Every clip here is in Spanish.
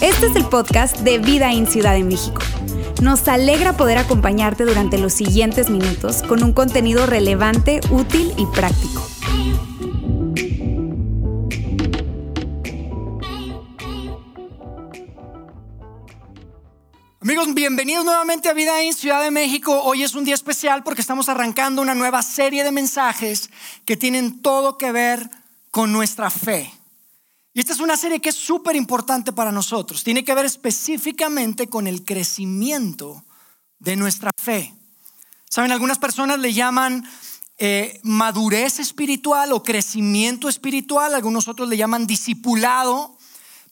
Este es el podcast de Vida en Ciudad de México. Nos alegra poder acompañarte durante los siguientes minutos con un contenido relevante, útil y práctico. Amigos, bienvenidos nuevamente a Vida en Ciudad de México. Hoy es un día especial porque estamos arrancando una nueva serie de mensajes que tienen todo que ver con nuestra fe. Y esta es una serie que es súper importante para nosotros. Tiene que ver específicamente con el crecimiento de nuestra fe. Saben, algunas personas le llaman eh, madurez espiritual o crecimiento espiritual, algunos otros le llaman discipulado,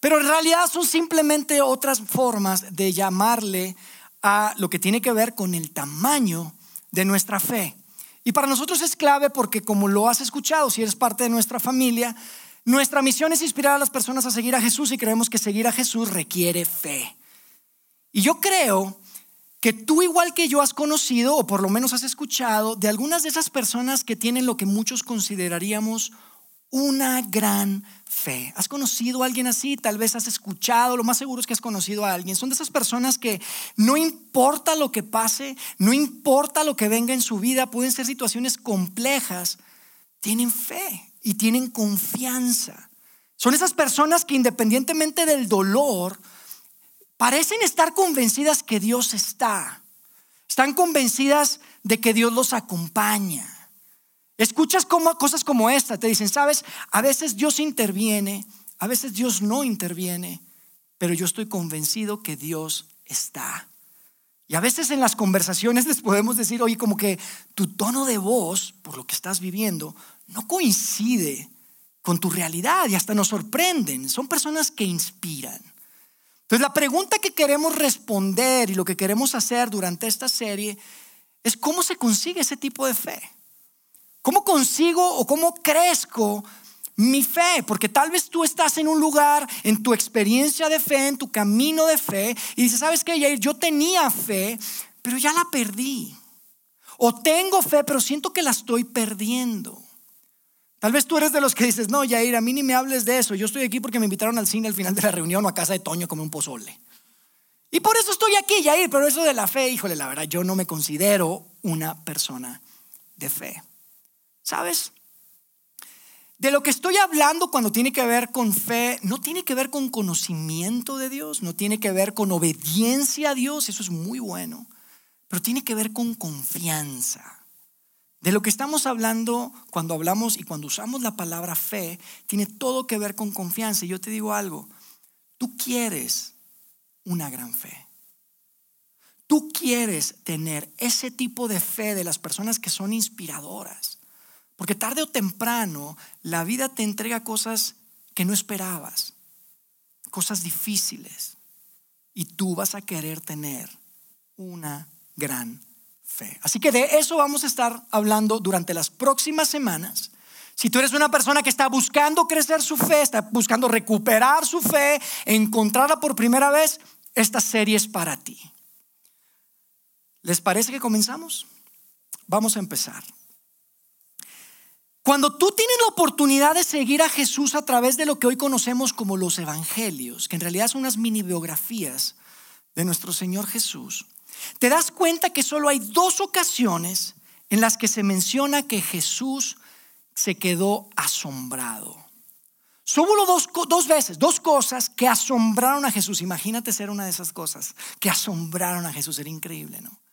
pero en realidad son simplemente otras formas de llamarle a lo que tiene que ver con el tamaño de nuestra fe. Y para nosotros es clave porque como lo has escuchado, si eres parte de nuestra familia, nuestra misión es inspirar a las personas a seguir a Jesús y creemos que seguir a Jesús requiere fe. Y yo creo que tú igual que yo has conocido, o por lo menos has escuchado, de algunas de esas personas que tienen lo que muchos consideraríamos una gran fe. ¿Has conocido a alguien así? Tal vez has escuchado, lo más seguro es que has conocido a alguien. Son de esas personas que no importa lo que pase, no importa lo que venga en su vida, pueden ser situaciones complejas, tienen fe y tienen confianza. Son esas personas que independientemente del dolor, parecen estar convencidas que Dios está. Están convencidas de que Dios los acompaña. Escuchas como, cosas como esta, te dicen, sabes, a veces Dios interviene, a veces Dios no interviene, pero yo estoy convencido que Dios está. Y a veces en las conversaciones les podemos decir, oye, como que tu tono de voz, por lo que estás viviendo, no coincide con tu realidad y hasta nos sorprenden. Son personas que inspiran. Entonces la pregunta que queremos responder y lo que queremos hacer durante esta serie es cómo se consigue ese tipo de fe. ¿Cómo consigo o cómo crezco mi fe? Porque tal vez tú estás en un lugar, en tu experiencia de fe, en tu camino de fe, y dices, ¿sabes qué, Yo tenía fe, pero ya la perdí. O tengo fe, pero siento que la estoy perdiendo. Tal vez tú eres de los que dices, no, Yair, a mí ni me hables de eso. Yo estoy aquí porque me invitaron al cine al final de la reunión o a casa de Toño como un pozole. Y por eso estoy aquí, Yair, pero eso de la fe, híjole, la verdad, yo no me considero una persona de fe. ¿Sabes? De lo que estoy hablando cuando tiene que ver con fe, no tiene que ver con conocimiento de Dios, no tiene que ver con obediencia a Dios, eso es muy bueno, pero tiene que ver con confianza. De lo que estamos hablando cuando hablamos y cuando usamos la palabra fe, tiene todo que ver con confianza. Y yo te digo algo, tú quieres una gran fe. Tú quieres tener ese tipo de fe de las personas que son inspiradoras. Porque tarde o temprano la vida te entrega cosas que no esperabas, cosas difíciles. Y tú vas a querer tener una gran fe Así que de eso vamos a estar hablando durante las próximas semanas. Si tú eres una persona que está buscando crecer su fe, está buscando recuperar su fe, encontrarla por primera vez, esta serie es para ti. ¿Les parece que comenzamos? Vamos a empezar. Cuando tú tienes la oportunidad de seguir a Jesús a través de lo que hoy conocemos como los evangelios, que en realidad son unas mini biografías de nuestro Señor Jesús, te das cuenta que solo hay dos ocasiones en las que se menciona que Jesús se quedó asombrado. Solo dos, dos veces, dos cosas que asombraron a Jesús. Imagínate ser una de esas cosas que asombraron a Jesús. Era increíble, ¿no?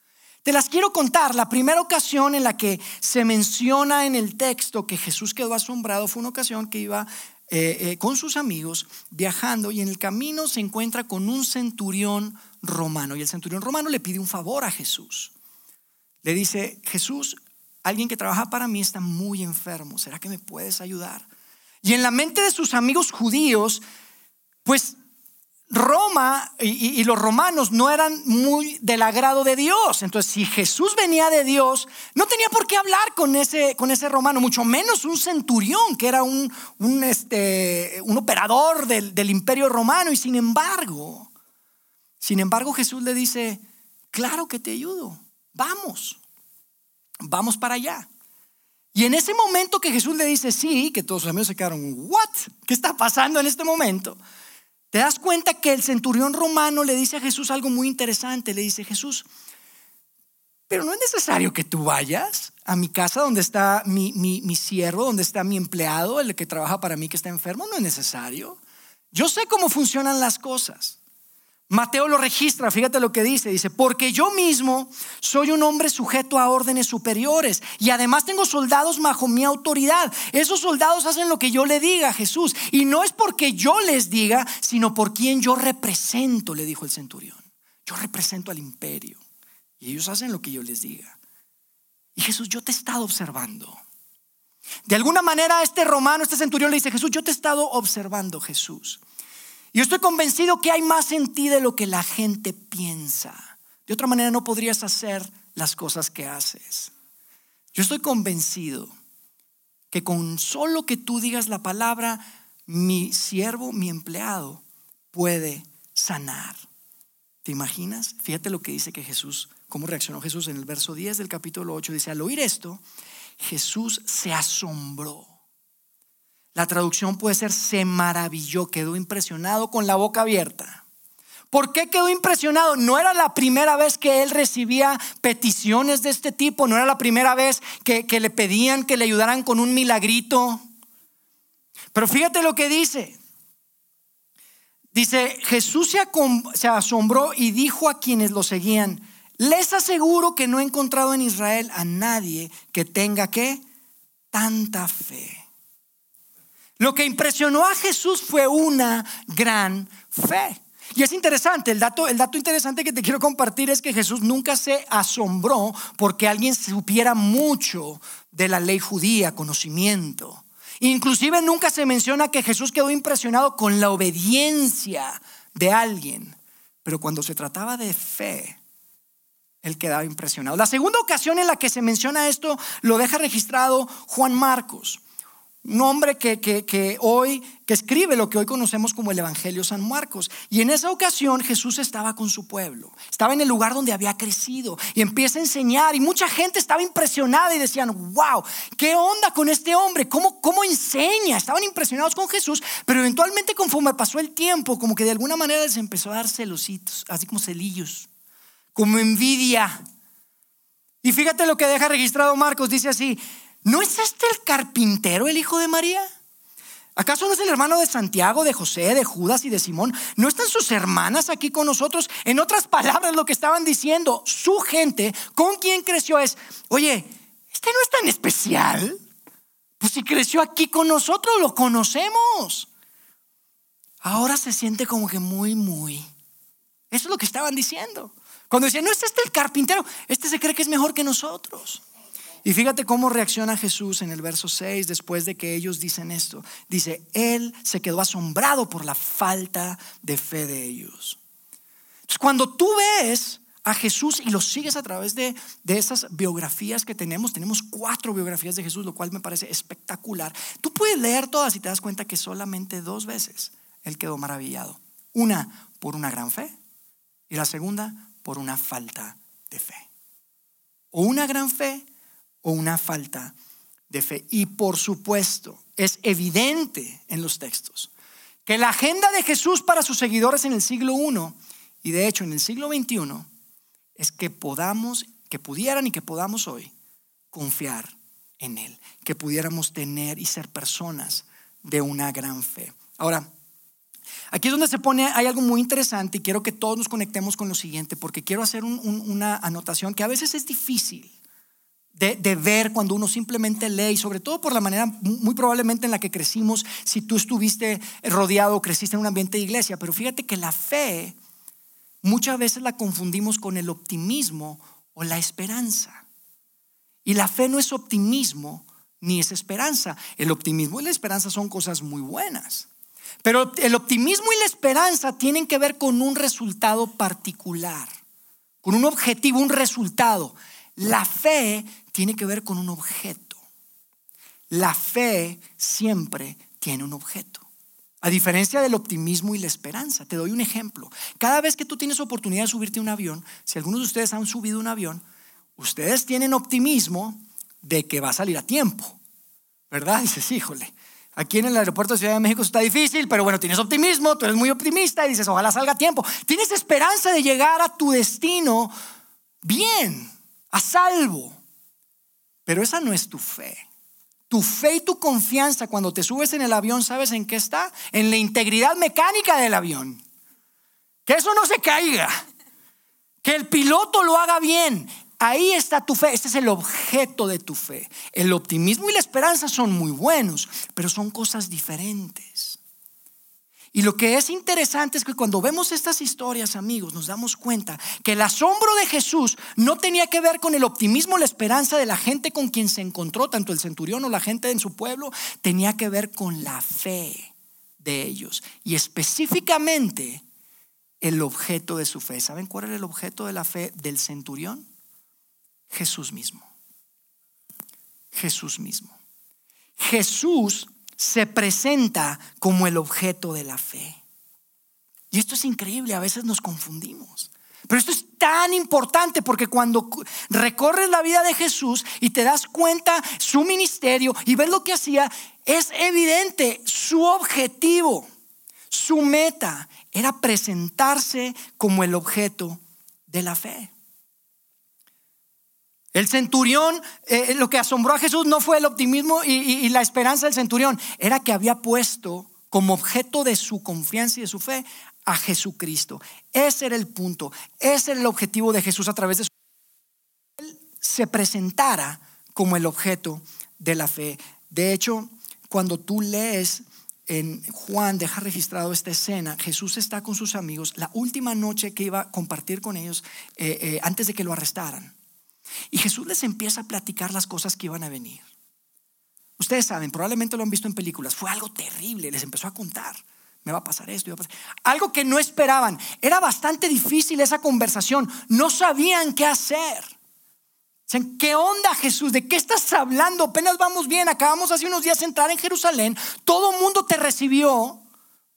Te las quiero contar. La primera ocasión en la que se menciona en el texto que Jesús quedó asombrado fue una ocasión que iba eh, eh, con sus amigos viajando y en el camino se encuentra con un centurión romano. Y el centurión romano le pide un favor a Jesús. Le dice, Jesús, alguien que trabaja para mí está muy enfermo. ¿Será que me puedes ayudar? Y en la mente de sus amigos judíos, pues Roma y, los romanos no eran muy del agrado de Dios. Entonces, si Jesús venía de Dios, no tenía por qué hablar con ese, con ese romano, mucho menos un centurión, que era un, un, este, un operador del, del imperio romano. Y sin embargo, sin embargo, Jesús le dice, claro que te ayudo, vamos, vamos para allá. Y en ese momento que Jesús le dice sí, que todos sus amigos se quedaron, ¿what? ¿Qué está pasando en este momento? Te das cuenta que el centurión romano le dice a Jesús algo muy interesante. Le dice, Jesús, pero no es necesario que tú vayas a mi casa donde está mi, mi, mi siervo, donde está mi empleado, el que trabaja para mí que está enfermo. No es necesario. Yo sé cómo funcionan las cosas. Mateo lo registra, fíjate lo que dice, dice, porque yo mismo soy un hombre sujeto a órdenes superiores y además tengo soldados bajo mi autoridad. Esos soldados hacen lo que yo le diga a Jesús y no es porque yo les diga, sino por quien yo represento, le dijo el centurión. Yo represento al imperio y ellos hacen lo que yo les diga. Y Jesús, yo te he estado observando. De alguna manera este romano, este centurión le dice, Jesús, yo te he estado observando, Jesús. Yo estoy convencido que hay más en ti de lo que la gente piensa. De otra manera no podrías hacer las cosas que haces. Yo estoy convencido que con solo que tú digas la palabra, mi siervo, mi empleado, puede sanar. ¿Te imaginas? Fíjate lo que dice que Jesús, cómo reaccionó Jesús en el verso 10 del capítulo 8. Dice, al oír esto, Jesús se asombró la traducción puede ser se maravilló, quedó impresionado con la boca abierta. ¿Por qué quedó impresionado? No era la primera vez que él recibía peticiones de este tipo, no era la primera vez que, le pedían que le ayudaran con un milagrito. Pero fíjate lo que dice. Dice, Jesús se, asombró y dijo a quienes lo seguían, les aseguro que no he encontrado en Israel a nadie que tenga que tanta fe. Lo que impresionó a Jesús fue una gran fe. Y es interesante, el dato, el dato interesante que te quiero compartir es que Jesús nunca se asombró porque alguien supiera mucho de la ley judía, conocimiento. Inclusive nunca se menciona que Jesús quedó impresionado con la obediencia de alguien. Pero cuando se trataba de fe, él quedaba impresionado. La segunda ocasión en la que se menciona esto lo deja registrado Juan Marcos un hombre que, hoy, que escribe lo que hoy conocemos como el Evangelio San Marcos. Y en esa ocasión Jesús estaba con su pueblo, estaba en el lugar donde había crecido y empieza a enseñar y mucha gente estaba impresionada y decían, wow, ¿qué onda con este hombre? ¿Cómo, cómo enseña? Estaban impresionados con Jesús, pero eventualmente conforme pasó el tiempo, como que de alguna manera les empezó a dar celositos, así como celillos, como envidia. Y fíjate lo que deja registrado Marcos, dice así, ¿No es este el carpintero, el hijo de María? ¿Acaso no es el hermano de Santiago, de José, de Judas y de Simón? ¿No están sus hermanas aquí con nosotros? En otras palabras, lo que estaban diciendo, su gente, con quien creció es, oye, este no es tan especial. Pues si creció aquí con nosotros, lo conocemos. Ahora se siente como que muy, muy. Eso es lo que estaban diciendo. Cuando decían, no es este el carpintero, este se cree que es mejor que nosotros. Y fíjate cómo reacciona Jesús en el verso 6 después de que ellos dicen esto. Dice, Él se quedó asombrado por la falta de fe de ellos. Entonces, cuando tú ves a Jesús y lo sigues a través de, de esas biografías que tenemos, tenemos cuatro biografías de Jesús, lo cual me parece espectacular. Tú puedes leer todas y te das cuenta que solamente dos veces Él quedó maravillado. Una por una gran fe y la segunda por una falta de fe. O una gran fe o una falta de fe. Y por supuesto, es evidente en los textos que la agenda de Jesús para sus seguidores en el siglo I y de hecho en el siglo XXI es que podamos, que pudieran y que podamos hoy confiar en Él, que pudiéramos tener y ser personas de una gran fe. Ahora, aquí es donde se pone, hay algo muy interesante y quiero que todos nos conectemos con lo siguiente, porque quiero hacer una anotación que a veces es difícil de, ver cuando uno simplemente lee, y sobre todo por la manera muy probablemente en la que crecimos, si tú estuviste rodeado creciste en un ambiente de iglesia. Pero fíjate que la fe muchas veces la confundimos con el optimismo o la esperanza. Y la fe no es optimismo ni es esperanza. El optimismo y la esperanza son cosas muy buenas. Pero el optimismo y la esperanza tienen que ver con un resultado particular, con un objetivo, un resultado. La fe tiene que ver con un objeto. La fe siempre tiene un objeto. A diferencia del optimismo y la esperanza. Te doy un ejemplo. Cada vez que tú tienes oportunidad de subirte a un avión, si algunos de ustedes han subido un avión, ustedes tienen optimismo de que va a salir a tiempo, ¿verdad? Dices, híjole, aquí en el aeropuerto de Ciudad de México está difícil, pero bueno, tienes optimismo, tú eres muy optimista y dices, ojalá salga a tiempo. Tienes esperanza de llegar a tu destino bien, a salvo. Pero esa no es tu fe. Tu fe y tu confianza cuando te subes en el avión, ¿sabes en qué está? En la integridad mecánica del avión. Que eso no se caiga. Que el piloto lo haga bien. Ahí está tu fe. Este es el objeto de tu fe. El optimismo y la esperanza son muy buenos, pero son cosas diferentes. Y lo que es interesante es que cuando vemos estas historias, amigos, nos damos cuenta que el asombro de Jesús no tenía que ver con el optimismo, la esperanza de la gente con quien se encontró, tanto el centurión o la gente en su pueblo, tenía que ver con la fe de ellos. Y específicamente el objeto de su fe. ¿Saben cuál era el objeto de la fe del centurión? Jesús mismo. Jesús mismo. Jesús se presenta como el objeto de la fe. Y esto es increíble, a veces nos confundimos. Pero esto es tan importante porque cuando recorres la vida de Jesús y te das cuenta su ministerio y ves lo que hacía, es evidente su objetivo, su meta era presentarse como el objeto de la fe. El centurión, eh, lo que asombró a Jesús no fue el optimismo y, la esperanza del centurión, era que había puesto como objeto de su confianza y de su fe a Jesucristo. Ese era el punto, ese era el objetivo de Jesús a través de su Él se presentara como el objeto de la fe. De hecho, cuando tú lees en Juan, deja registrado esta escena, Jesús está con sus amigos la última noche que iba a compartir con ellos eh, eh, antes de que lo arrestaran. Y Jesús les empieza a platicar las cosas que iban a venir. Ustedes saben, probablemente lo han visto en películas, fue algo terrible, les empezó a contar. Me va a pasar esto, Algo que no esperaban. Era bastante difícil esa conversación. No sabían qué hacer. ¿Qué onda Jesús? ¿De qué estás hablando? Apenas vamos bien. Acabamos hace unos días de entrar en Jerusalén. Todo el mundo te recibió.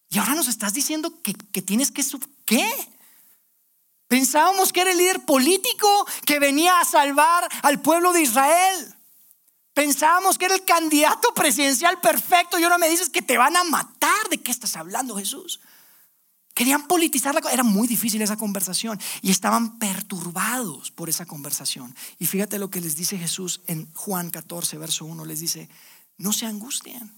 Y ahora nos estás diciendo que, que tienes que... ¿Qué? Pensábamos que era el líder político que venía a salvar al pueblo de Israel. Pensábamos que era el candidato presidencial perfecto y ahora me dices que te van a matar. ¿De qué estás hablando, Jesús? Querían politizar la. Era muy difícil esa conversación y estaban perturbados por esa conversación. Y fíjate lo que les dice Jesús en Juan 14, verso 1. Les dice, no se angustien.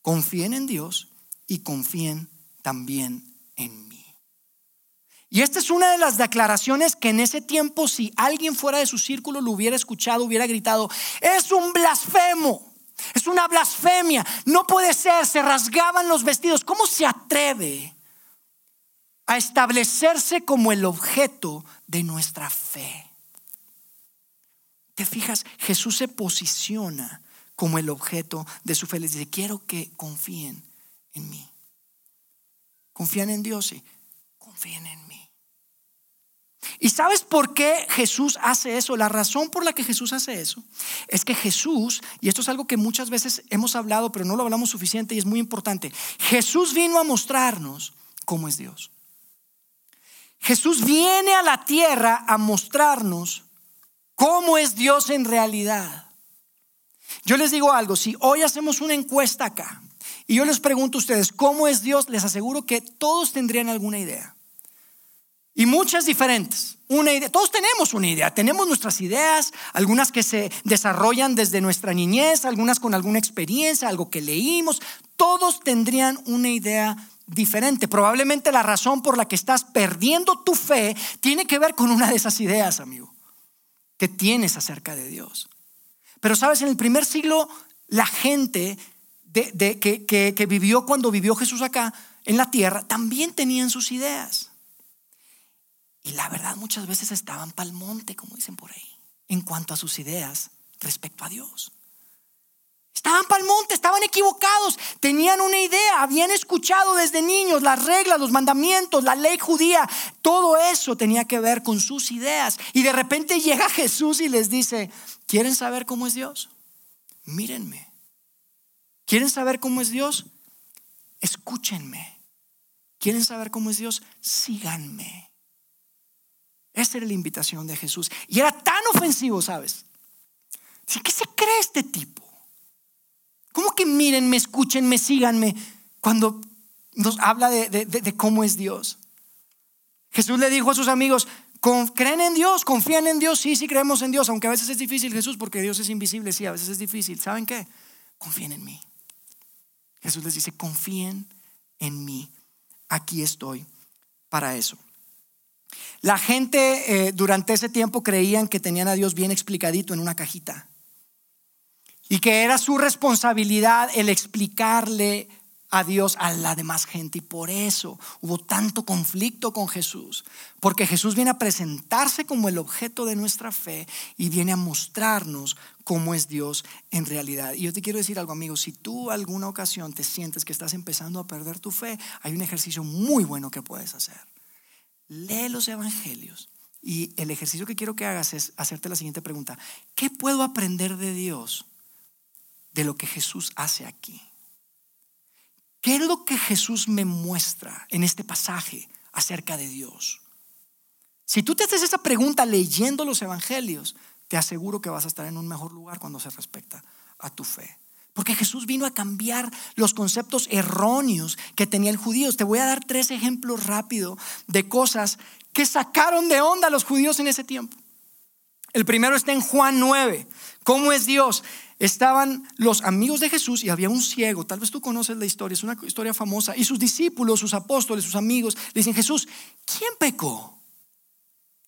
Confíen en Dios y confíen también en mí. Y esta es una de las declaraciones que en ese tiempo si alguien fuera de su círculo lo hubiera escuchado, hubiera gritado, es un blasfemo, es una blasfemia, no puede ser, se rasgaban los vestidos. ¿Cómo se atreve a establecerse como el objeto de nuestra fe? ¿Te fijas? Jesús se posiciona como el objeto de su fe. Les dice, quiero que confíen en mí. Confían en Dios y confíen en mí. ¿Y sabes por qué Jesús hace eso? La razón por la que Jesús hace eso es que Jesús, y esto es algo que muchas veces hemos hablado, pero no lo hablamos suficiente y es muy importante, Jesús vino a mostrarnos cómo es Dios. Jesús viene a la tierra a mostrarnos cómo es Dios en realidad. Yo les digo algo, si hoy hacemos una encuesta acá y yo les pregunto a ustedes cómo es Dios, les aseguro que todos tendrían alguna idea. Y muchas diferentes. Una idea, todos tenemos una idea, tenemos nuestras ideas, algunas que se desarrollan desde nuestra niñez, algunas con alguna experiencia, algo que leímos, todos tendrían una idea diferente. Probablemente la razón por la que estás perdiendo tu fe tiene que ver con una de esas ideas, amigo, que tienes acerca de Dios. Pero sabes, en el primer siglo la gente de, que, que vivió cuando vivió Jesús acá en la tierra también tenían sus ideas. Y la verdad muchas veces estaban pa'l monte, como dicen por ahí, en cuanto a sus ideas respecto a Dios. Estaban pa'l monte, estaban equivocados, tenían una idea, habían escuchado desde niños las reglas, los mandamientos, la ley judía, todo eso tenía que ver con sus ideas. Y de repente llega Jesús y les dice, ¿quieren saber cómo es Dios? Mírenme. ¿Quieren saber cómo es Dios? Escúchenme. ¿Quieren saber cómo es Dios? Síganme. Esa era la invitación de Jesús. Y era tan ofensivo, ¿sabes? ¿Qué se cree este tipo? ¿Cómo que mírenme, escúchenme, síganme cuando nos habla de, cómo es Dios? Jesús le dijo a sus amigos, ¿creen en Dios? ¿Confían en Dios? Sí, sí creemos en Dios, aunque a veces es difícil Jesús porque Dios es invisible, sí, a veces es difícil. ¿Saben qué? Confíen en mí. Jesús les dice, confíen en mí. Aquí estoy para eso. La gente eh, durante ese tiempo creían que tenían a Dios bien explicadito en una cajita y que era su responsabilidad el explicarle a Dios a la demás gente. Y por eso hubo tanto conflicto con Jesús, porque Jesús viene a presentarse como el objeto de nuestra fe y viene a mostrarnos cómo es Dios en realidad. Y yo te quiero decir algo, amigo, si tú alguna ocasión te sientes que estás empezando a perder tu fe, hay un ejercicio muy bueno que puedes hacer. Lee los evangelios. Y el ejercicio que quiero que hagas es hacerte la siguiente pregunta. ¿Qué puedo aprender de Dios de lo que Jesús hace aquí? ¿Qué es lo que Jesús me muestra en este pasaje acerca de Dios? Si tú te haces esa pregunta leyendo los evangelios, te aseguro que vas a estar en un mejor lugar cuando se respecta a tu fe. Porque Jesús vino a cambiar los conceptos erróneos que tenía el judío. Te voy a dar tres ejemplos rápidos de cosas que sacaron de onda a los judíos en ese tiempo. El primero está en Juan 9. ¿Cómo es Dios? estaban los amigos de Jesús y había un ciego, tal vez tú conoces la historia, es una historia famosa, y sus discípulos, sus apóstoles, sus amigos, le dicen, Jesús, ¿quién pecó?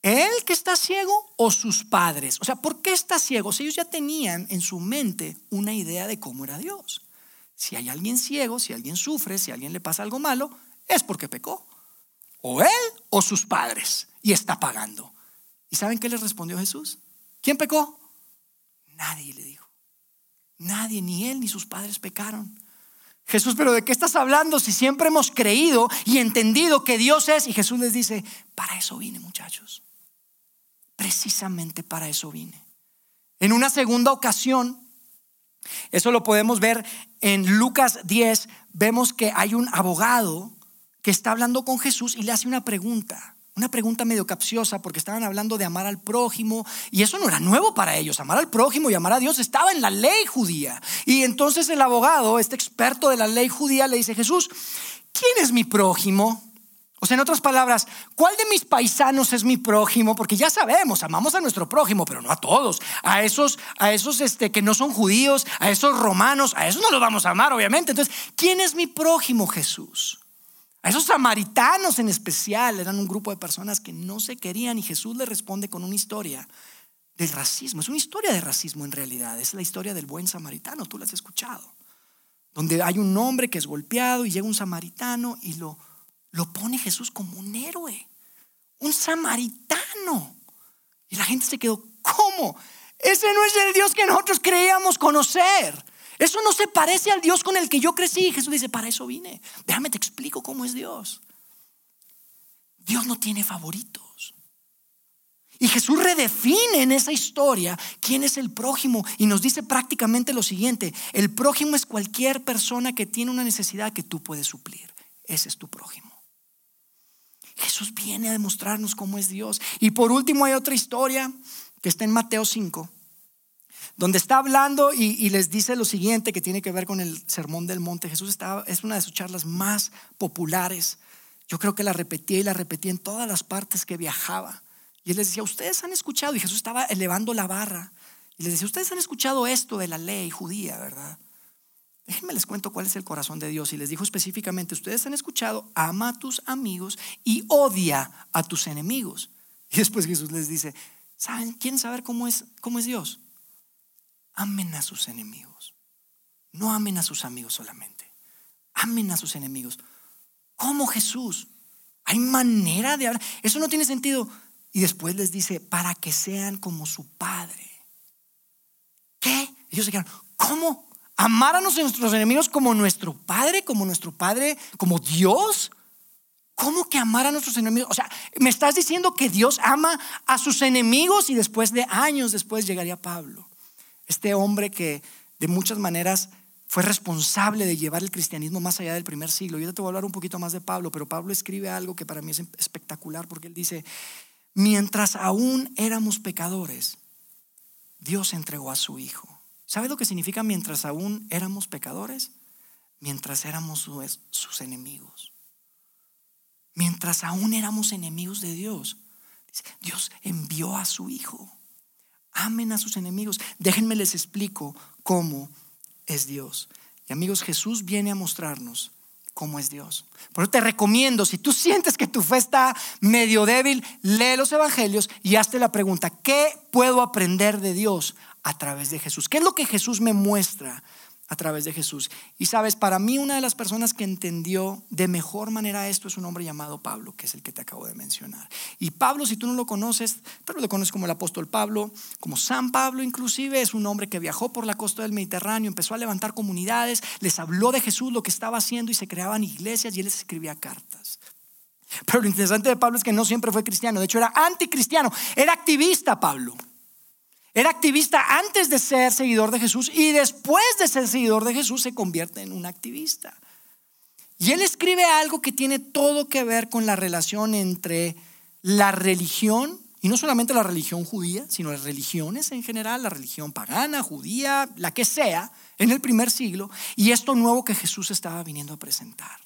¿Él que está ciego o sus padres? O sea, ¿por qué está ciego? Si ellos ya tenían en su mente una idea de cómo era Dios. Si hay alguien ciego, si alguien sufre, si a alguien le pasa algo malo, es porque pecó. O él o sus padres. Y está pagando. ¿Y saben qué les respondió Jesús? ¿Quién pecó? Nadie le dijo. Nadie, ni él ni sus padres pecaron. Jesús, pero ¿de qué estás hablando si siempre hemos creído y entendido que Dios es? Y Jesús les dice, para eso vine muchachos. Precisamente para eso vine. En una segunda ocasión, eso lo podemos ver en Lucas 10, vemos que hay un abogado que está hablando con Jesús y le hace una pregunta. Una pregunta medio capciosa porque estaban hablando de amar al prójimo y eso no era nuevo para ellos. Amar al prójimo y amar a Dios estaba en la ley judía. Y entonces el abogado, este experto de la ley judía, le dice, Jesús, ¿quién es mi prójimo? O sea, en otras palabras, ¿cuál de mis paisanos es mi prójimo? Porque ya sabemos, amamos a nuestro prójimo, pero no a todos. A esos, a esos este, que no son judíos, a esos romanos, a esos no los vamos a amar, obviamente. Entonces, ¿quién es mi prójimo, Jesús? A esos samaritanos en especial eran un grupo de personas que no se querían y Jesús le responde con una historia del racismo. Es una historia de racismo en realidad. Es la historia del buen samaritano, tú la has escuchado. Donde hay un hombre que es golpeado y llega un samaritano y lo, lo pone Jesús como un héroe. Un samaritano. Y la gente se quedó, ¿cómo? Ese no es el Dios que nosotros creíamos conocer. Eso no se parece al Dios con el que yo crecí. Jesús dice, para eso vine. Déjame te explico cómo es Dios. Dios no tiene favoritos. Y Jesús redefine en esa historia quién es el prójimo y nos dice prácticamente lo siguiente, el prójimo es cualquier persona que tiene una necesidad que tú puedes suplir. Ese es tu prójimo. Jesús viene a demostrarnos cómo es Dios. Y por último hay otra historia que está en Mateo 5 donde está hablando y, les dice lo siguiente que tiene que ver con el sermón del monte. Jesús estaba, es una de sus charlas más populares. Yo creo que la repetía y la repetía en todas las partes que viajaba. Y él les decía, ustedes han escuchado, y Jesús estaba elevando la barra. Y les decía, ustedes han escuchado esto de la ley judía, ¿verdad? Déjenme les cuento cuál es el corazón de Dios. Y les dijo específicamente, ustedes han escuchado, ama a tus amigos y odia a tus enemigos. Y después Jesús les dice, ¿saben? ¿Quieren saber cómo es, cómo es Dios? Amen a sus enemigos. No amen a sus amigos solamente. Amen a sus enemigos. Como Jesús. Hay manera de hablar. Eso no tiene sentido. Y después les dice, para que sean como su Padre. ¿Qué? Ellos se quedaron, ¿cómo? ¿Amar a nuestros enemigos como nuestro Padre? ¿Como nuestro Padre? ¿Como Dios? ¿Cómo que amar a nuestros enemigos? O sea, me estás diciendo que Dios ama a sus enemigos y después de años después llegaría Pablo. Este hombre que de muchas maneras fue responsable de llevar el cristianismo más allá del primer siglo. Yo te voy a hablar un poquito más de Pablo, pero Pablo escribe algo que para mí es espectacular porque él dice, mientras aún éramos pecadores, Dios entregó a su Hijo. ¿Sabe lo que significa mientras aún éramos pecadores? Mientras éramos sus enemigos. Mientras aún éramos enemigos de Dios. Dios envió a su Hijo. Amen a sus enemigos. Déjenme les explico cómo es Dios. Y amigos, Jesús viene a mostrarnos cómo es Dios. Por eso te recomiendo, si tú sientes que tu fe está medio débil, lee los evangelios y hazte la pregunta, ¿qué puedo aprender de Dios a través de Jesús? ¿Qué es lo que Jesús me muestra a través de Jesús. Y sabes, para mí una de las personas que entendió de mejor manera esto es un hombre llamado Pablo, que es el que te acabo de mencionar. Y Pablo, si tú no lo conoces, pero lo conoces como el apóstol Pablo, como San Pablo inclusive, es un hombre que viajó por la costa del Mediterráneo, empezó a levantar comunidades, les habló de Jesús, lo que estaba haciendo y se creaban iglesias y él les escribía cartas. Pero lo interesante de Pablo es que no siempre fue cristiano, de hecho era anticristiano, era activista Pablo. Era activista antes de ser seguidor de Jesús y después de ser seguidor de Jesús se convierte en un activista. Y él escribe algo que tiene todo que ver con la relación entre la religión, y no solamente la religión judía, sino las religiones en general, la religión pagana, judía, la que sea, en el primer siglo, y esto nuevo que Jesús estaba viniendo a presentar.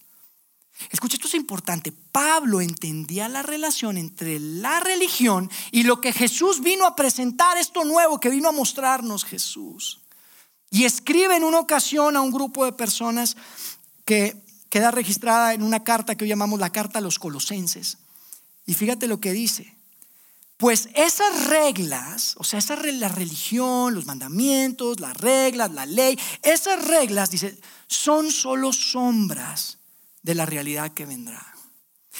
Escucha, esto es importante. Pablo entendía la relación entre la religión y lo que Jesús vino a presentar, esto nuevo que vino a mostrarnos Jesús. Y escribe en una ocasión a un grupo de personas que queda registrada en una carta que hoy llamamos la carta a los colosenses. Y fíjate lo que dice. Pues esas reglas, o sea, esa la religión, los mandamientos, las reglas, la ley, esas reglas, dice, son solo sombras de la realidad que vendrá.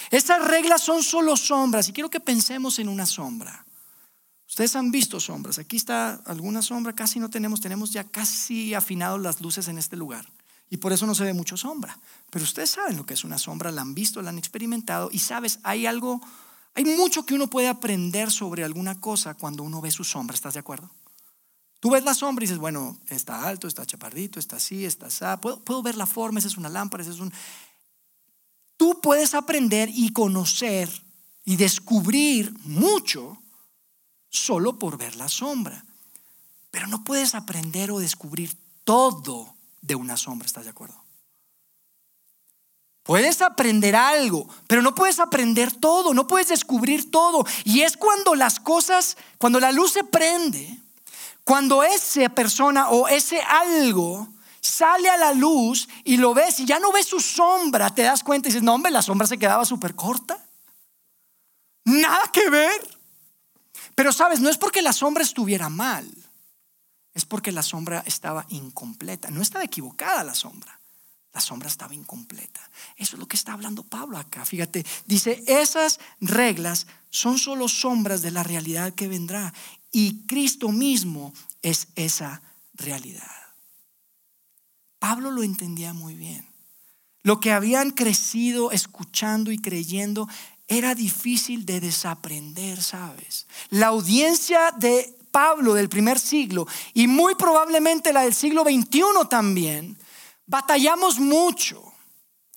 Estas reglas son solo sombras y quiero que pensemos en una sombra. Ustedes han visto sombras. Aquí está alguna sombra, casi no tenemos, tenemos ya casi afinados las luces en este lugar. Y por eso no se ve mucho sombra. Pero ustedes saben lo que es una sombra, la han visto, la han experimentado y sabes, hay algo, hay mucho que uno puede aprender sobre alguna cosa cuando uno ve su sombra, ¿estás de acuerdo? Tú ves la sombra y dices, bueno, está alto, está chapardito, está así, está así. Puedo, ver la forma, esa es una lámpara, ese es un tú puedes aprender y conocer y descubrir mucho solo por ver la sombra. Pero no puedes aprender o descubrir todo de una sombra, ¿estás de acuerdo? Puedes aprender algo, pero no puedes aprender todo, no puedes descubrir todo. Y es cuando las cosas, cuando la luz se prende, cuando esa persona o ese algo sale a la luz y lo ves y ya no ves su sombra, te das cuenta y dices, no hombre, la sombra se quedaba súper corta. Nada que ver. Pero sabes, no es porque la sombra estuviera mal, es porque la sombra estaba incompleta. No estaba equivocada la sombra, la sombra estaba incompleta. Eso es lo que está hablando Pablo acá. Fíjate, dice, esas reglas son solo sombras de la realidad que vendrá y Cristo mismo es esa realidad. Pablo lo entendía muy bien. Lo que habían crecido escuchando y creyendo era difícil de desaprender, ¿sabes? La audiencia de Pablo del primer siglo y muy probablemente la del siglo XXI también, batallamos mucho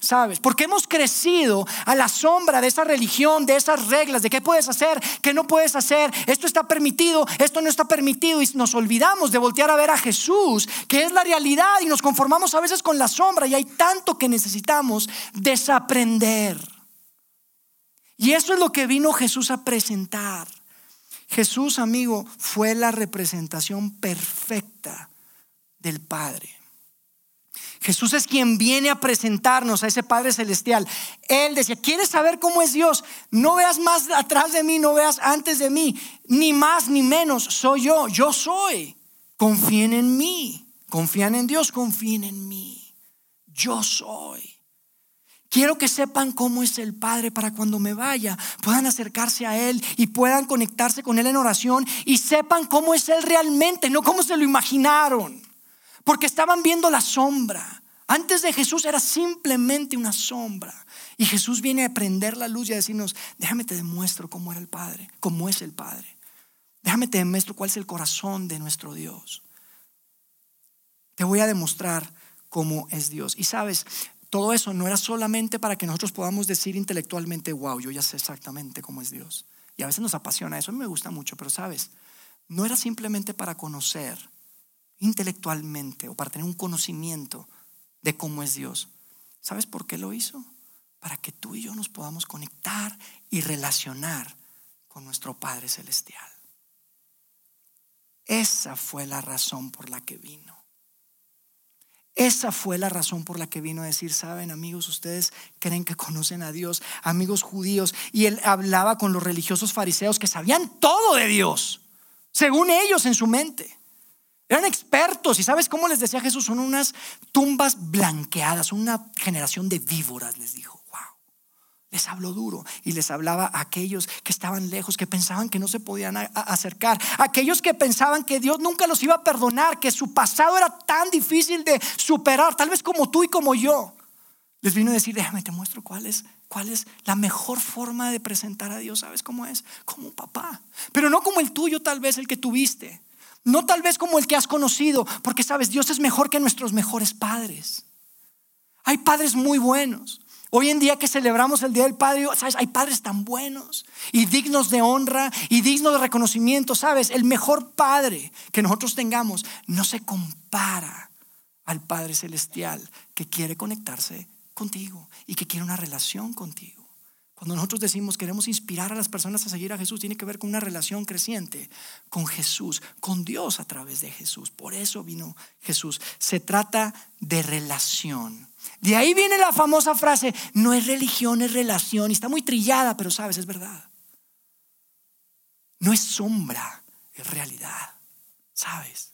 ¿sabes? Porque hemos crecido a la sombra de esa religión, de esas reglas, de qué puedes hacer, qué no puedes hacer, esto está permitido, esto no está permitido, y nos olvidamos de voltear a ver a Jesús, que es la realidad, y nos conformamos a veces con la sombra, y hay tanto que necesitamos desaprender. Y eso es lo que vino Jesús a presentar. Jesús, amigo, fue la representación perfecta del Padre. Jesús es quien viene a presentarnos a ese Padre Celestial. Él decía, ¿quieres saber cómo es Dios? No veas más atrás de mí, no veas antes de mí, ni más ni menos, soy yo, yo soy. Confíen en mí, confían en Dios, confíen en mí. Yo soy. Quiero que sepan cómo es el Padre para cuando me vaya puedan acercarse a Él y puedan conectarse con Él en oración y sepan cómo es Él realmente, no cómo se lo imaginaron porque estaban viendo la sombra. Antes de Jesús era simplemente una sombra. Y Jesús viene a prender la luz y a decirnos, déjame te demuestro cómo era el Padre, cómo es el Padre. Déjame te demuestro cuál es el corazón de nuestro Dios. Te voy a demostrar cómo es Dios. Y sabes, todo eso no era solamente para que nosotros podamos decir intelectualmente, wow, yo ya sé exactamente cómo es Dios. Y a veces nos apasiona eso, a mí me gusta mucho, pero sabes, no era simplemente para conocer intelectualmente o para tener un conocimiento de cómo es Dios. ¿Sabes por qué lo hizo? Para que tú y yo nos podamos conectar y relacionar con nuestro Padre Celestial. Esa fue la razón por la que vino. Esa fue la razón por la que vino a decir, saben amigos, ustedes creen que conocen a Dios, amigos judíos, y él hablaba con los religiosos fariseos que sabían todo de Dios, según ellos en su mente. Eran expertos y sabes cómo les decía Jesús, son unas tumbas blanqueadas, una generación de víboras, les dijo. Les habló duro y les hablaba a aquellos que estaban lejos, que pensaban que no se podían acercar, aquellos que pensaban que Dios nunca los iba a perdonar, que su pasado era tan difícil de superar, tal vez como tú y como yo. Les vino a decir, déjame, te muestro cuál es, cuál es la mejor forma de presentar a Dios, ¿sabes cómo es? Como un papá, pero no como el tuyo tal vez, el que tuviste, no tal vez como el que has conocido, porque sabes, Dios es mejor que nuestros mejores padres. Hay padres muy buenos. Hoy en día que celebramos el Día del Padre, ¿sabes? Hay padres tan buenos y dignos de honra y dignos de reconocimiento, ¿sabes? El mejor padre que nosotros tengamos no se compara al Padre Celestial que quiere conectarse contigo y que quiere una relación contigo. Cuando nosotros decimos queremos inspirar a las personas a seguir a Jesús, tiene que ver con una relación creciente con Jesús, con Dios a través de Jesús. Por eso vino Jesús. Se trata de relación. De ahí viene la famosa frase, no es religión, es relación. Y está muy trillada, pero sabes, es verdad. No es sombra, es realidad. ¿Sabes?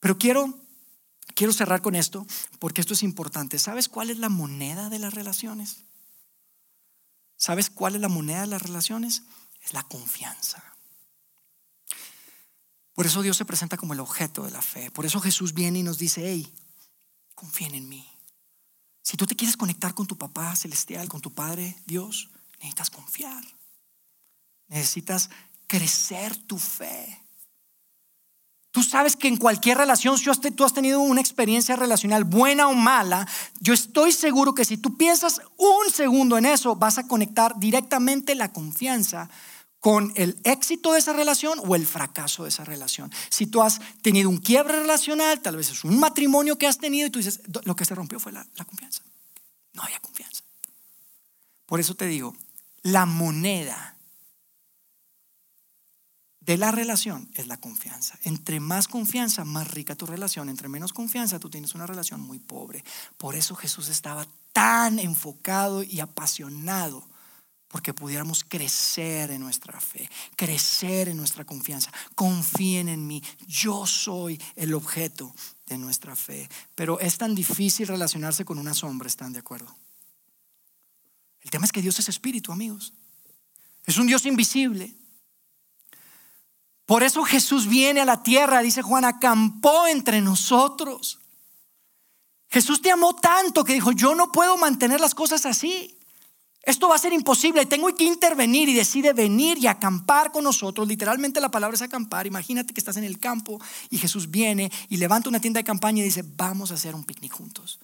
Pero quiero, quiero cerrar con esto, porque esto es importante. ¿Sabes cuál es la moneda de las relaciones? ¿Sabes cuál es la moneda de las relaciones? Es la confianza. Por eso Dios se presenta como el objeto de la fe. Por eso Jesús viene y nos dice, hey, confíen en mí. Si tú te quieres conectar con tu papá celestial, con tu Padre Dios, necesitas confiar. Necesitas crecer tu fe. Tú sabes que en cualquier relación, si tú has tenido una experiencia relacional buena o mala, yo estoy seguro que si tú piensas un segundo en eso, vas a conectar directamente la confianza con el éxito de esa relación o el fracaso de esa relación. Si tú has tenido un quiebre relacional, tal vez es un matrimonio que has tenido y tú dices, lo que se rompió fue la, la confianza. No había confianza. Por eso te digo, la moneda de la relación es la confianza. Entre más confianza, más rica tu relación. Entre menos confianza, tú tienes una relación muy pobre. Por eso Jesús estaba tan enfocado y apasionado porque pudiéramos crecer en nuestra fe, crecer en nuestra confianza. Confíen en mí, yo soy el objeto de nuestra fe. Pero es tan difícil relacionarse con una sombra, ¿están de acuerdo? El tema es que Dios es espíritu, amigos. Es un Dios invisible. Por eso Jesús viene a la tierra, dice Juan, acampó entre nosotros. Jesús te amó tanto que dijo, yo no puedo mantener las cosas así. Esto va a ser imposible, tengo que intervenir y decide venir y acampar con nosotros. Literalmente la palabra es acampar. Imagínate que estás en el campo y Jesús viene y levanta una tienda de campaña y dice, vamos a hacer un picnic juntos.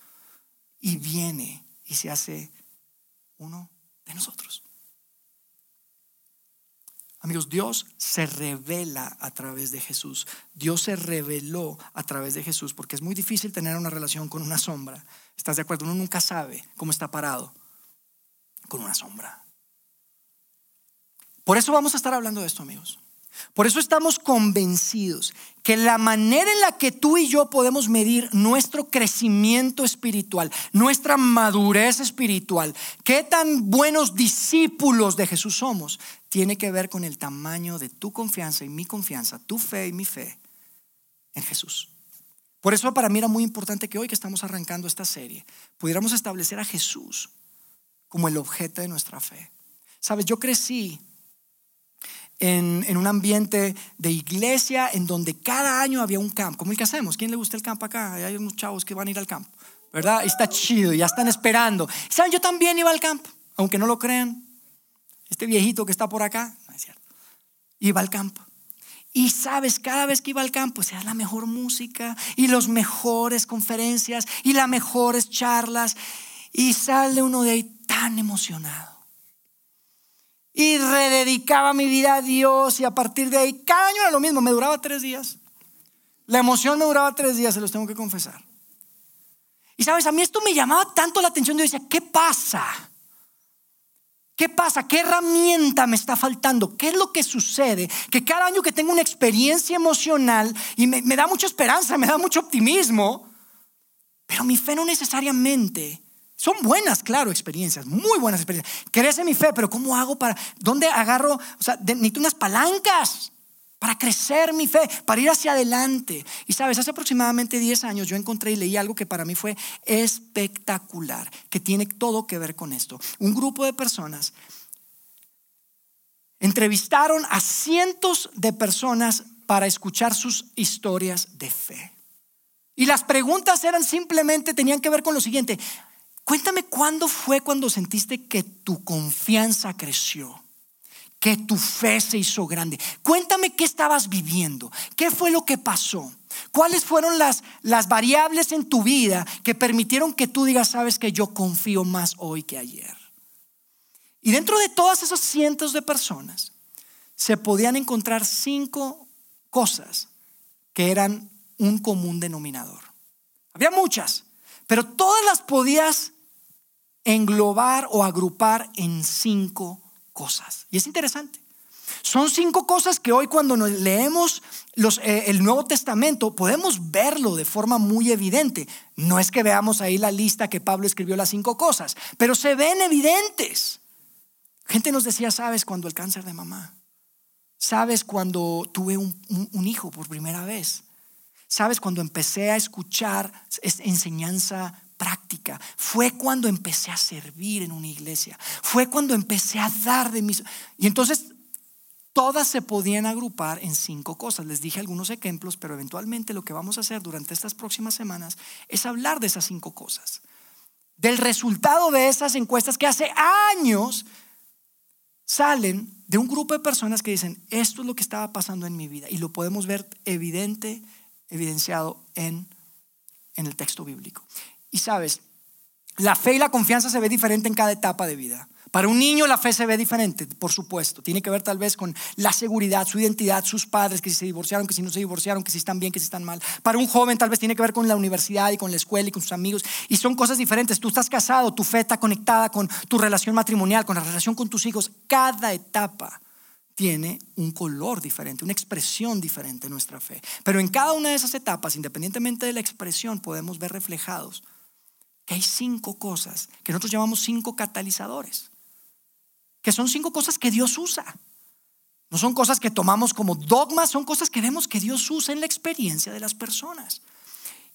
Y viene y se hace uno de nosotros. Amigos, Dios se revela a través de Jesús. Dios se reveló a través de Jesús porque es muy difícil tener una relación con una sombra. ¿Estás de acuerdo? Uno nunca sabe cómo está parado con una sombra. Por eso vamos a estar hablando de esto, amigos. Por eso estamos convencidos que la manera en la que tú y yo podemos medir nuestro crecimiento espiritual, nuestra madurez espiritual, qué tan buenos discípulos de Jesús somos, tiene que ver con el tamaño de tu confianza y mi confianza, tu fe y mi fe en Jesús. Por eso para mí era muy importante que hoy que estamos arrancando esta serie, pudiéramos establecer a Jesús como el objeto de nuestra fe. Sabes, yo crecí en, un ambiente de iglesia en donde cada año había un campo, como el que hacemos. ¿Quién le gusta el campo acá? Hay unos chavos que van a ir al campo, ¿verdad? Está chido, ya están esperando. ¿Saben? Yo también iba al campo, aunque no lo crean. Este viejito que está por acá, no es cierto, iba al campo. Y sabes, cada vez que iba al campo, se sea la mejor música y las mejores conferencias y las mejores charlas. Y sale uno de ahí tan emocionado. y rededicaba mi vida a Dios y a partir de ahí, cada año era lo mismo, me duraba tres días. La emoción me duraba tres días, se los tengo que confesar. Y sabes, a mí esto me llamaba tanto la atención, yo decía, ¿qué pasa? ¿Qué pasa? ¿Qué herramienta me está faltando? ¿Qué es lo que sucede? Que cada año que tengo una experiencia emocional y me, da mucha esperanza, me da mucho optimismo, pero mi fe no necesariamente son buenas, claro, experiencias, muy buenas experiencias. Crece mi fe, pero ¿cómo hago para, dónde agarro? O sea, necesito unas palancas para crecer mi fe, para ir hacia adelante. Y sabes, hace aproximadamente 10 años yo encontré y leí algo que para mí fue espectacular, que tiene todo que ver con esto. Un grupo de personas entrevistaron a cientos de personas para escuchar sus historias de fe. Y las preguntas eran simplemente, tenían que ver con lo siguiente. Cuéntame cuándo fue cuando sentiste que tu confianza creció que tu fe se hizo grande. Cuéntame qué estabas viviendo, qué fue lo que pasó, cuáles fueron las, las variables en tu vida que permitieron que tú digas, sabes que yo confío más hoy que ayer. Y dentro de todas esas cientos de personas se podían encontrar cinco cosas que eran un común denominador. Había muchas, pero todas las podías englobar o agrupar en cinco cosas. Y es interesante. Son cinco cosas que hoy cuando leemos eh, el Nuevo Testamento podemos verlo de forma muy evidente. No es que veamos ahí la lista que Pablo escribió las cinco cosas, pero se ven evidentes. Gente nos decía, ¿sabes cuando el cáncer de mamá? ¿Sabes cuando tuve un, un hijo por primera vez? ¿Sabes cuando empecé a escuchar enseñanza práctica. Fue cuando empecé a servir en una iglesia. Fue cuando empecé a dar de mis... Y entonces todas se podían agrupar en cinco cosas. Les dije algunos ejemplos, pero eventualmente lo que vamos a hacer durante estas próximas semanas es hablar de esas cinco cosas. Del resultado de esas encuestas que hace años salen de un grupo de personas que dicen, esto es lo que estaba pasando en mi vida. Y lo podemos ver evidente, evidenciado en, en el texto bíblico. Y sabes, la fe y la confianza se ve diferente en cada etapa de vida. Para un niño la fe se ve diferente, por supuesto. Tiene que ver tal vez con la seguridad, su identidad, sus padres, que si se divorciaron, que si no se divorciaron, que si están bien, que si están mal. Para un joven tal vez tiene que ver con la universidad y con la escuela y con sus amigos. Y son cosas diferentes. Tú estás casado, tu fe está conectada con tu relación matrimonial, con la relación con tus hijos. Cada etapa tiene un color diferente, una expresión diferente en nuestra fe. Pero en cada una de esas etapas, independientemente de la expresión, podemos ver reflejados que hay cinco cosas que nosotros llamamos cinco catalizadores, que son cinco cosas que Dios usa. No son cosas que tomamos como dogmas, son cosas que vemos que Dios usa en la experiencia de las personas.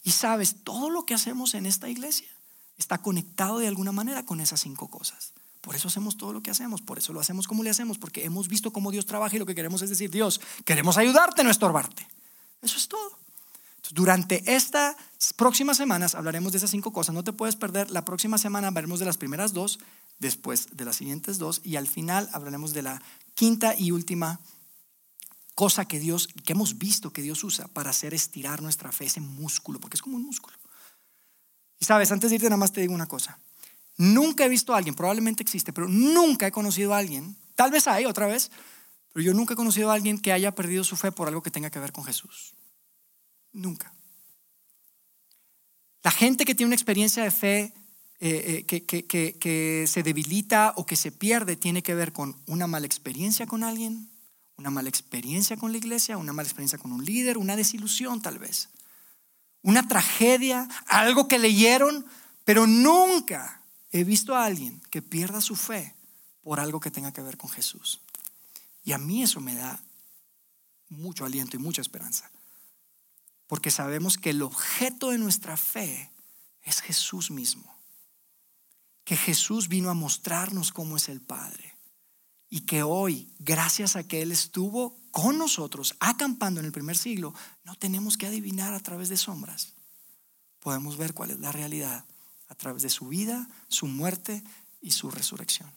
Y sabes, todo lo que hacemos en esta iglesia está conectado de alguna manera con esas cinco cosas. Por eso hacemos todo lo que hacemos, por eso lo hacemos como le hacemos, porque hemos visto cómo Dios trabaja y lo que queremos es decir, Dios, queremos ayudarte, no estorbarte. Eso es todo. Durante estas próximas semanas hablaremos de esas cinco cosas. No te puedes perder. La próxima semana hablaremos de las primeras dos, después de las siguientes dos y al final hablaremos de la quinta y última cosa que Dios, que hemos visto que Dios usa para hacer estirar nuestra fe, ese músculo, porque es como un músculo. Y sabes, antes de irte nada más te digo una cosa. Nunca he visto a alguien, probablemente existe, pero nunca he conocido a alguien, tal vez hay otra vez, pero yo nunca he conocido a alguien que haya perdido su fe por algo que tenga que ver con Jesús. Nunca. La gente que tiene una experiencia de fe eh, eh, que, se debilita o que se pierde tiene que ver con una mala experiencia con alguien, una mala experiencia con la iglesia, una mala experiencia con un líder, una desilusión tal vez, una tragedia, algo que leyeron, pero nunca he visto a alguien que pierda su fe por algo que tenga que ver con Jesús. Y a mí eso me da mucho aliento y mucha esperanza porque sabemos que el objeto de nuestra fe es Jesús mismo. Que Jesús vino a mostrarnos cómo es el Padre. Y que hoy, gracias a que Él estuvo con nosotros, acampando en el primer siglo, no tenemos que adivinar a través de sombras. Podemos ver cuál es la realidad a través de su vida, su muerte y su resurrección.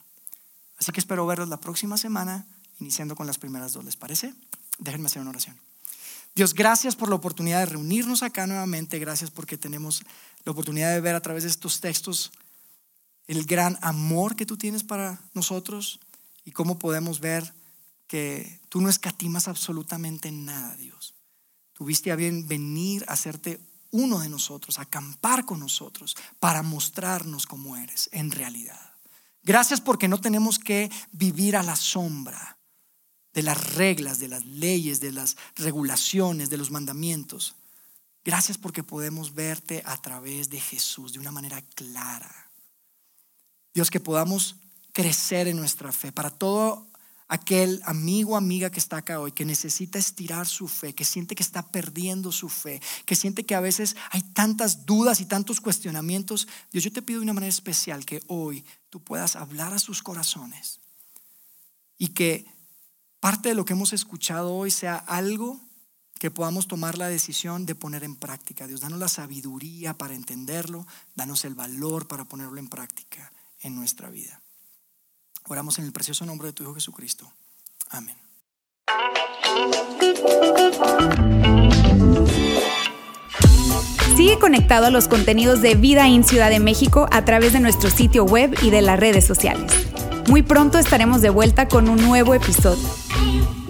Así que espero verlos la próxima semana, iniciando con las primeras dos. ¿Les parece? Déjenme hacer una oración. Dios, gracias por la oportunidad de reunirnos acá nuevamente. Gracias porque tenemos la oportunidad de ver a través de estos textos el gran amor que tú tienes para nosotros y cómo podemos ver que tú no escatimas absolutamente nada, Dios. Tuviste a bien venir a hacerte uno de nosotros, acampar con nosotros, para mostrarnos cómo eres en realidad. Gracias porque no tenemos que vivir a la sombra de las reglas, de las leyes, de las regulaciones, de los mandamientos. Gracias porque podemos verte a través de Jesús de una manera clara. Dios, que podamos crecer en nuestra fe. Para todo aquel amigo o amiga que está acá hoy, que necesita estirar su fe, que siente que está perdiendo su fe, que siente que a veces hay tantas dudas y tantos cuestionamientos, Dios, yo te pido de una manera especial que hoy tú puedas hablar a sus corazones y que parte de lo que hemos escuchado hoy sea algo que podamos tomar la decisión de poner en práctica. Dios, danos la sabiduría para entenderlo, danos el valor para ponerlo en práctica en nuestra vida. Oramos en el precioso nombre de tu Hijo Jesucristo. Amén. Sigue conectado a los contenidos de Vida en Ciudad de México a través de nuestro sitio web y de las redes sociales. Muy pronto estaremos de vuelta con un nuevo episodio. you.